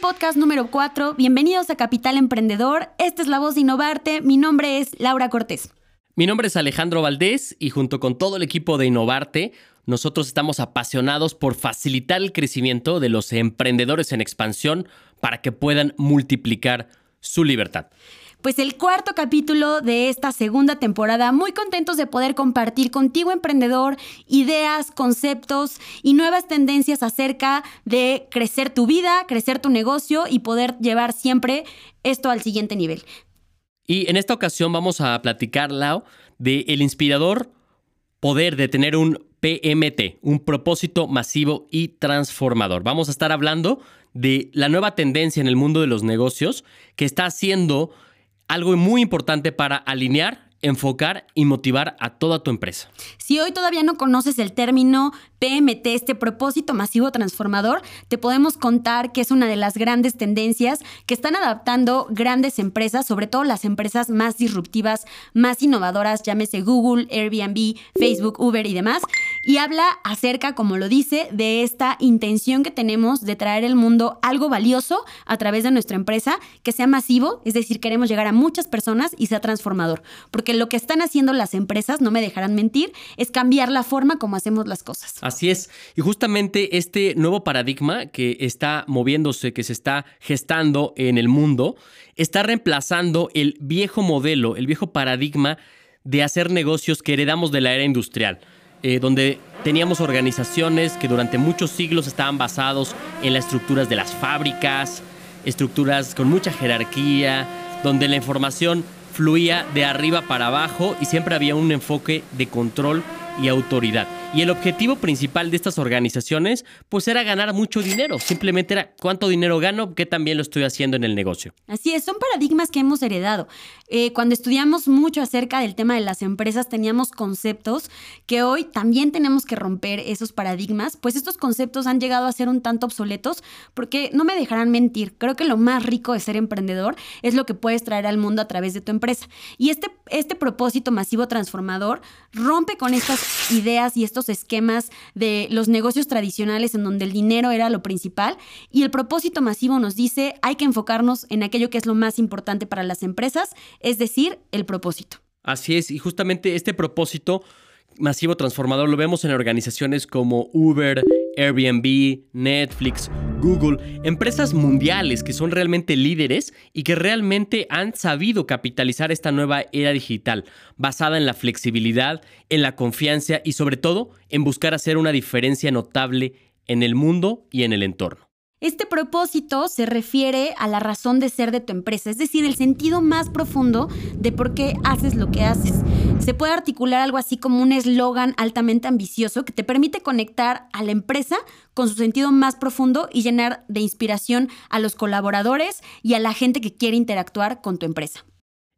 podcast número 4. Bienvenidos a Capital Emprendedor. Esta es la voz de Innovarte. Mi nombre es Laura Cortés. Mi nombre es Alejandro Valdés y junto con todo el equipo de Innovarte, nosotros estamos apasionados por facilitar el crecimiento de los emprendedores en expansión para que puedan multiplicar su libertad. Pues el cuarto capítulo de esta segunda temporada, muy contentos de poder compartir contigo, emprendedor, ideas, conceptos y nuevas tendencias acerca de crecer tu vida, crecer tu negocio y poder llevar siempre esto al siguiente nivel. Y en esta ocasión vamos a platicar, Lau, de el inspirador poder de tener un PMT, un propósito masivo y transformador. Vamos a estar hablando de la nueva tendencia en el mundo de los negocios que está haciendo algo muy importante para alinear, enfocar y motivar a toda tu empresa. Si hoy todavía no conoces el término PMT, este propósito masivo transformador, te podemos contar que es una de las grandes tendencias que están adaptando grandes empresas, sobre todo las empresas más disruptivas, más innovadoras, llámese Google, Airbnb, Facebook, Uber y demás. Y habla acerca, como lo dice, de esta intención que tenemos de traer al mundo algo valioso a través de nuestra empresa, que sea masivo, es decir, queremos llegar a muchas personas y sea transformador. Porque lo que están haciendo las empresas, no me dejarán mentir, es cambiar la forma como hacemos las cosas. Así es. Y justamente este nuevo paradigma que está moviéndose, que se está gestando en el mundo, está reemplazando el viejo modelo, el viejo paradigma de hacer negocios que heredamos de la era industrial. Eh, donde teníamos organizaciones que durante muchos siglos estaban basados en las estructuras de las fábricas, estructuras con mucha jerarquía, donde la información fluía de arriba para abajo y siempre había un enfoque de control y autoridad. Y el objetivo principal de estas organizaciones, pues era ganar mucho dinero. Simplemente era cuánto dinero gano, qué también lo estoy haciendo en el negocio. Así es, son paradigmas que hemos heredado. Eh, cuando estudiamos mucho acerca del tema de las empresas, teníamos conceptos que hoy también tenemos que romper esos paradigmas, pues estos conceptos han llegado a ser un tanto obsoletos, porque no me dejarán mentir, creo que lo más rico de ser emprendedor es lo que puedes traer al mundo a través de tu empresa. Y este, este propósito masivo transformador rompe con estas ideas y estos esquemas de los negocios tradicionales en donde el dinero era lo principal y el propósito masivo nos dice hay que enfocarnos en aquello que es lo más importante para las empresas, es decir, el propósito. Así es, y justamente este propósito masivo transformador lo vemos en organizaciones como Uber, Airbnb, Netflix, Google, empresas mundiales que son realmente líderes y que realmente han sabido capitalizar esta nueva era digital, basada en la flexibilidad, en la confianza y sobre todo en buscar hacer una diferencia notable en el mundo y en el entorno. Este propósito se refiere a la razón de ser de tu empresa, es decir, el sentido más profundo de por qué haces lo que haces. Se puede articular algo así como un eslogan altamente ambicioso que te permite conectar a la empresa con su sentido más profundo y llenar de inspiración a los colaboradores y a la gente que quiere interactuar con tu empresa.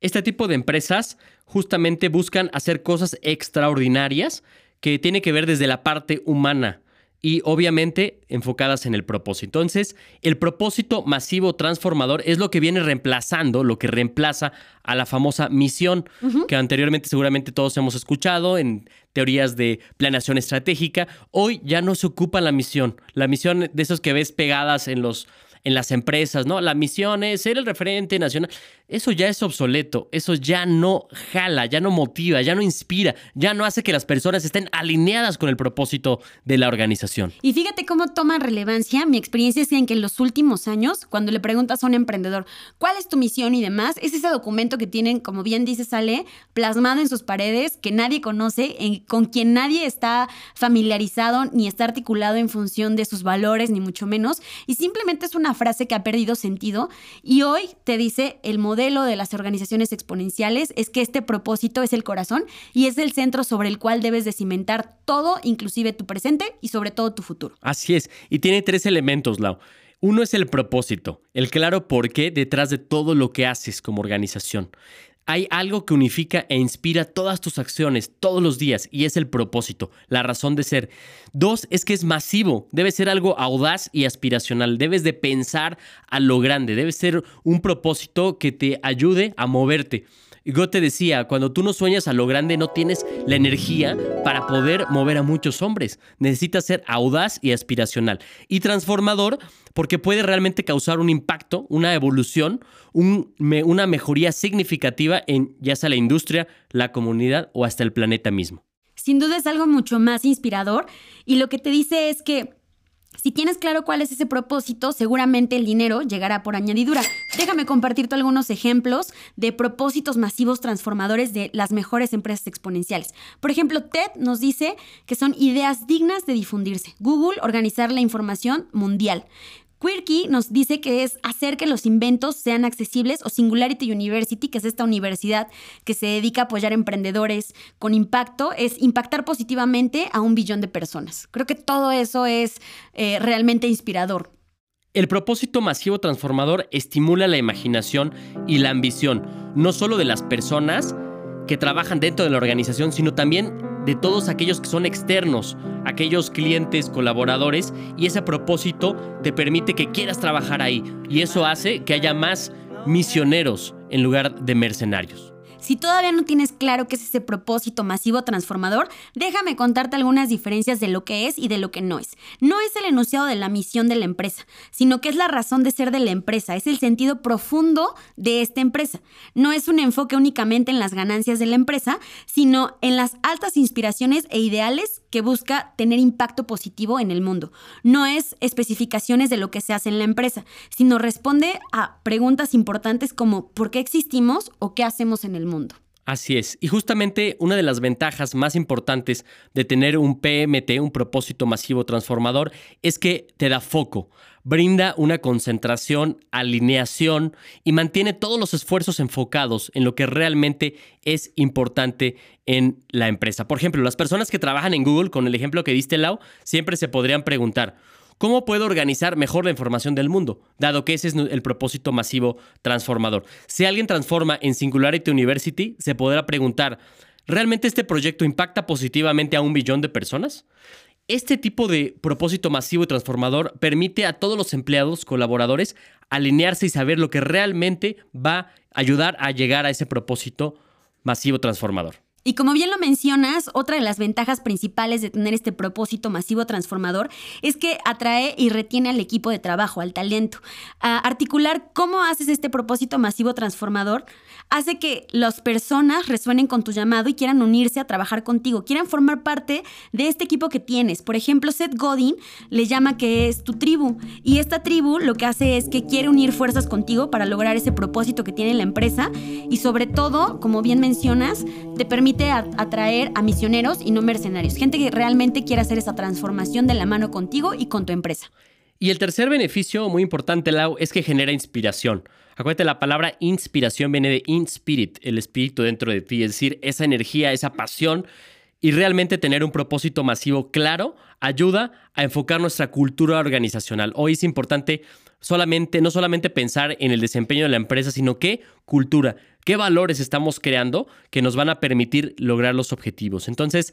Este tipo de empresas justamente buscan hacer cosas extraordinarias que tiene que ver desde la parte humana y obviamente enfocadas en el propósito. Entonces, el propósito masivo transformador es lo que viene reemplazando, lo que reemplaza a la famosa misión, que anteriormente seguramente todos hemos escuchado en teorías de planeación estratégica. Hoy ya no se ocupa la misión. La misión de esos que ves pegadas en los en las empresas, ¿no? La misión es ser el referente nacional. Eso ya es obsoleto, eso ya no jala, ya no motiva, ya no inspira, ya no hace que las personas estén alineadas con el propósito de la organización. Y fíjate cómo toma relevancia. Mi experiencia es en que en los últimos años, cuando le preguntas a un emprendedor cuál es tu misión y demás, es ese documento que tienen, como bien dice Sale, plasmado en sus paredes, que nadie conoce, con quien nadie está familiarizado ni está articulado en función de sus valores, ni mucho menos. Y simplemente es una frase que ha perdido sentido y hoy te dice el modelo modelo de las organizaciones exponenciales es que este propósito es el corazón y es el centro sobre el cual debes de cimentar todo, inclusive tu presente y sobre todo tu futuro. Así es, y tiene tres elementos, Lau. Uno es el propósito, el claro porqué detrás de todo lo que haces como organización. Hay algo que unifica e inspira todas tus acciones todos los días y es el propósito, la razón de ser. Dos, es que es masivo, debe ser algo audaz y aspiracional, debes de pensar a lo grande, debe ser un propósito que te ayude a moverte. Yo te decía, cuando tú no sueñas a lo grande no tienes la energía para poder mover a muchos hombres. Necesitas ser audaz y aspiracional. Y transformador porque puede realmente causar un impacto, una evolución, una mejoría significativa en ya sea la industria, la comunidad o hasta el planeta mismo. Sin duda es algo mucho más inspirador y lo que te dice es que si tienes claro cuál es ese propósito, seguramente el dinero llegará por añadidura. Déjame compartirte algunos ejemplos de propósitos masivos transformadores de las mejores empresas exponenciales. Por ejemplo, TED nos dice que son ideas dignas de difundirse. Google, organizar la información mundial. Quirky nos dice que es hacer que los inventos sean accesibles o Singularity University, que es esta universidad que se dedica a apoyar emprendedores con impacto, es impactar positivamente a un billón de personas. Creo que todo eso es eh, realmente inspirador. El propósito masivo transformador estimula la imaginación y la ambición, no solo de las personas que trabajan dentro de la organización, sino también de todos aquellos que son externos, aquellos clientes, colaboradores, y ese propósito te permite que quieras trabajar ahí. Y eso hace que haya más misioneros en lugar de mercenarios. Si todavía no tienes claro qué es ese propósito masivo transformador, déjame contarte algunas diferencias de lo que es y de lo que no es. No es el enunciado de la misión de la empresa, sino que es la razón de ser de la empresa, es el sentido profundo de esta empresa. No es un enfoque únicamente en las ganancias de la empresa, sino en las altas inspiraciones e ideales que busca tener impacto positivo en el mundo. No es especificaciones de lo que se hace en la empresa, sino responde a preguntas importantes como ¿por qué existimos o qué hacemos en el mundo? Así es. Y justamente una de las ventajas más importantes de tener un PMT, un propósito masivo transformador, es que te da foco, brinda una concentración, alineación y mantiene todos los esfuerzos enfocados en lo que realmente es importante en la empresa. Por ejemplo, las personas que trabajan en Google, con el ejemplo que diste, Lau, siempre se podrían preguntar, ¿Cómo puedo organizar mejor la información del mundo? Dado que ese es el propósito masivo transformador. Si alguien transforma en Singularity University, se podrá preguntar, ¿realmente este proyecto impacta positivamente a un billón de personas? Este tipo de propósito masivo y transformador permite a todos los empleados, colaboradores, alinearse y saber lo que realmente va a ayudar a llegar a ese propósito masivo transformador. Y como bien lo mencionas, otra de las ventajas principales de tener este propósito masivo transformador es que atrae y retiene al equipo de trabajo, al talento. articular cómo haces este propósito masivo transformador hace que las personas resuenen con tu llamado y quieran unirse a trabajar contigo, quieran formar parte de este equipo que tienes. Por ejemplo, Seth Godin le llama que es tu tribu y esta tribu lo que hace es que quiere unir fuerzas contigo para lograr ese propósito que tiene la empresa y sobre todo, como bien mencionas, te permite atraer a misioneros y no mercenarios, gente que realmente quiere hacer esa transformación de la mano contigo y con tu empresa. Y el tercer beneficio muy importante, Lau, es que genera inspiración. Acuérdate, la palabra inspiración viene de in spirit, el espíritu dentro de ti, es decir, esa energía, esa pasión y realmente tener un propósito masivo claro ayuda a enfocar nuestra cultura organizacional. Hoy es importante solamente, no solamente pensar en el desempeño de la empresa, sino qué cultura, qué valores estamos creando que nos van a permitir lograr los objetivos. Entonces,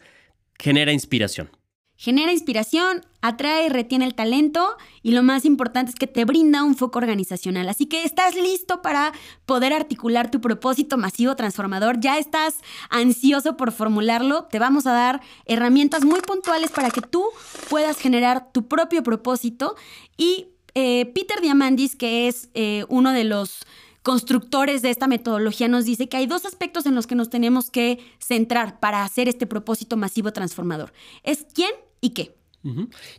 genera inspiración. Genera inspiración, atrae y retiene el talento y lo más importante es que te brinda un foco organizacional. Así que estás listo para poder articular tu propósito masivo transformador. Ya estás ansioso por formularlo. Te vamos a dar herramientas muy puntuales para que tú puedas generar tu propio propósito y eh, Peter Diamandis, que es eh, uno de los constructores de esta metodología, nos dice que hay dos aspectos en los que nos tenemos que centrar para hacer este propósito masivo transformador. Es quién y qué.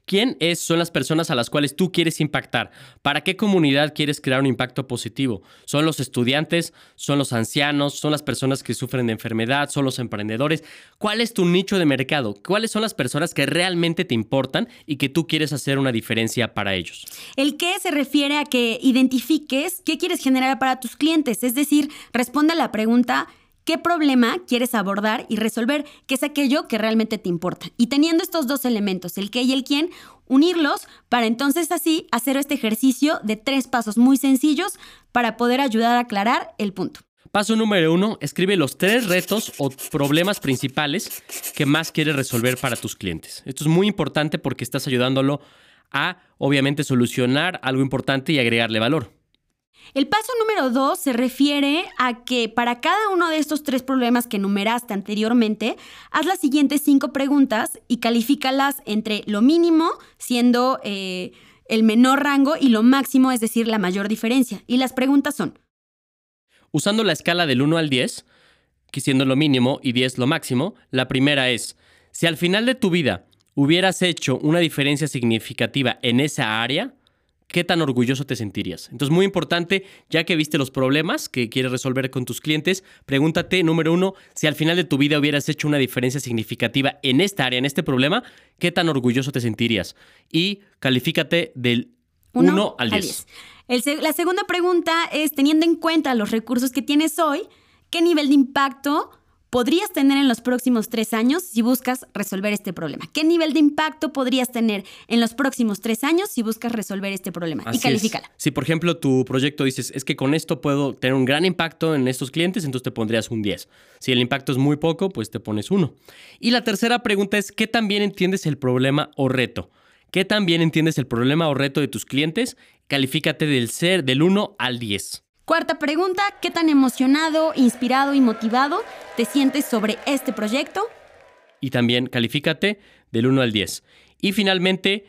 ¿Quién es, son las personas a las cuales tú quieres impactar? ¿Para qué comunidad quieres crear un impacto positivo? ¿Son los estudiantes? ¿Son los ancianos? ¿Son las personas que sufren de enfermedad? ¿Son los emprendedores? ¿Cuál es tu nicho de mercado? ¿Cuáles son las personas que realmente te importan y que tú quieres hacer una diferencia para ellos? El qué se refiere a que identifiques qué quieres generar para tus clientes, es decir, responde a la pregunta qué problema quieres abordar y resolver, qué es aquello que realmente te importa. Y teniendo estos dos elementos, el qué y el quién, unirlos para entonces así hacer este ejercicio de tres pasos muy sencillos para poder ayudar a aclarar el punto. Paso número uno, escribe los tres retos o problemas principales que más quieres resolver para tus clientes. Esto es muy importante porque estás ayudándolo a, obviamente, solucionar algo importante y agregarle valor. El paso número dos se refiere a que para cada uno de estos tres problemas que enumeraste anteriormente, haz las siguientes cinco preguntas y califícalas entre lo mínimo, siendo eh, el menor rango, y lo máximo, es decir, la mayor diferencia. Y las preguntas son... Usando la escala del 1 al 10, que siendo lo mínimo y 10 lo máximo, la primera es, si al final de tu vida hubieras hecho una diferencia significativa en esa área, ¿qué tan orgulloso te sentirías? Entonces, muy importante, ya que viste los problemas que quieres resolver con tus clientes, pregúntate, número uno, si al final de tu vida hubieras hecho una diferencia significativa en esta área, en este problema, ¿qué tan orgulloso te sentirías? Y califícate del 1 al 10. la segunda pregunta es, teniendo en cuenta los recursos que tienes hoy, ¿qué nivel de impacto podrías tener en los próximos tres años si buscas resolver este problema? ¿Qué nivel de impacto podrías tener en los próximos tres años si buscas resolver este problema? y califícala. Si, por ejemplo, tu proyecto dices, es que con esto puedo tener un gran impacto en estos clientes, entonces te pondrías un 10. Si el impacto es muy poco, pues te pones uno. Y la tercera pregunta es, ¿qué también entiendes el problema o reto? ¿Qué también entiendes el problema o reto de tus clientes? Califícate del ser del 1 al 10. Cuarta pregunta, ¿qué tan emocionado, inspirado y motivado te sientes sobre este proyecto? Y también califícate del 1 al 10. Y finalmente,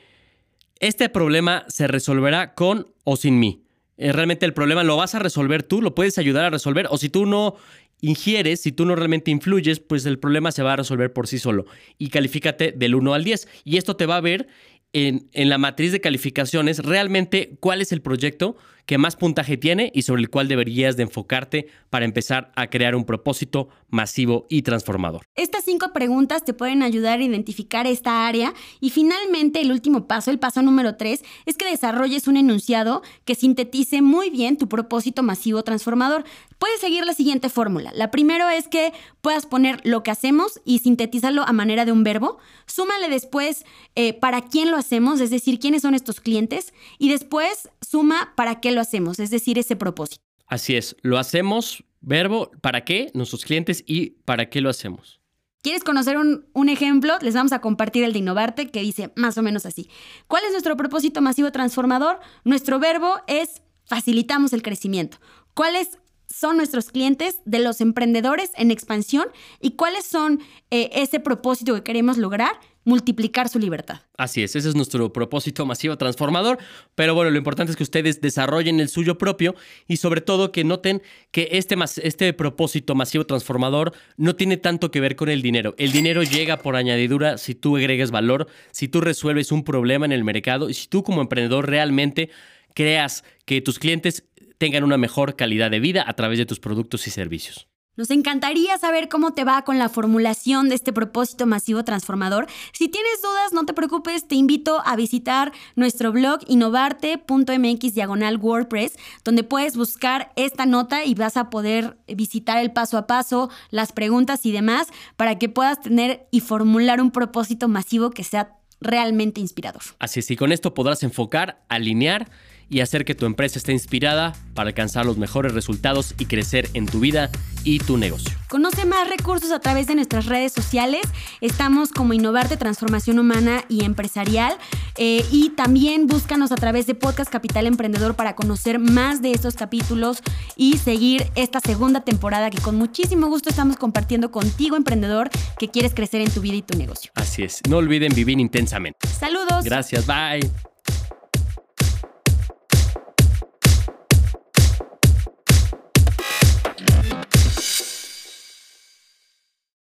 este problema se resolverá con o sin mí. Eh, realmente el problema lo vas a resolver tú, lo puedes ayudar a resolver, o si tú no ingieres, si tú no realmente influyes, pues el problema se va a resolver por sí solo. Y califícate del 1 al 10. Y esto te va a ver en, en, la matriz de calificaciones realmente cuál es el proyecto que más puntaje tiene y sobre el cual deberías de enfocarte para empezar a crear un propósito masivo y transformador. Estas cinco preguntas te pueden ayudar a identificar esta área y finalmente el último paso, el paso número tres, es que desarrolles un enunciado que sintetice muy bien tu propósito masivo transformador. Puedes seguir la siguiente fórmula. La primera es que puedas poner lo que hacemos y sintetizarlo a manera de un verbo. Súmale después eh, para quién lo hacemos, es decir, quiénes son estos clientes. Y después suma para qué lo hacemos, es decir, ese propósito. Así es, lo hacemos, verbo, ¿para qué? Nuestros clientes y ¿para qué lo hacemos? ¿Quieres conocer un, un, ejemplo? Les vamos a compartir el de Innovarte que dice más o menos así. ¿Cuál es nuestro propósito masivo transformador? Nuestro verbo es facilitamos el crecimiento. ¿Cuáles son nuestros clientes de los emprendedores en expansión y cuáles son eh, ese propósito que queremos lograr? Multiplicar su libertad. Así es, ese es nuestro propósito masivo transformador, pero bueno, lo importante es que ustedes desarrollen el suyo propio y sobre todo que noten que este, este propósito masivo transformador no tiene tanto que ver con el dinero. El dinero llega por añadidura si tú agregas valor, si tú resuelves un problema en el mercado y si tú como emprendedor realmente creas que tus clientes tengan una mejor calidad de vida a través de tus productos y servicios. Nos encantaría saber cómo te va con la formulación de este propósito masivo transformador. Si tienes dudas, no te preocupes, te invito a visitar nuestro blog innovarte.mx diagonal WordPress, donde puedes buscar esta nota y vas a poder visitar el paso a paso, las preguntas y demás, para que puedas tener y formular un propósito masivo que sea realmente inspirador. Así es, y con esto podrás enfocar, alinear y hacer que tu empresa esté inspirada para alcanzar los mejores resultados y crecer en tu vida y tu negocio. Conoce más recursos a través de nuestras redes sociales. Estamos como Innovarte Transformación Humana y Empresarial. Eh, y también búscanos a través de Podcast Capital Emprendedor para conocer más de estos capítulos y seguir esta segunda temporada que con muchísimo gusto estamos compartiendo contigo, emprendedor, que quieres crecer en tu vida y tu negocio. Así es. No olviden vivir intensamente. Saludos. Gracias. Bye.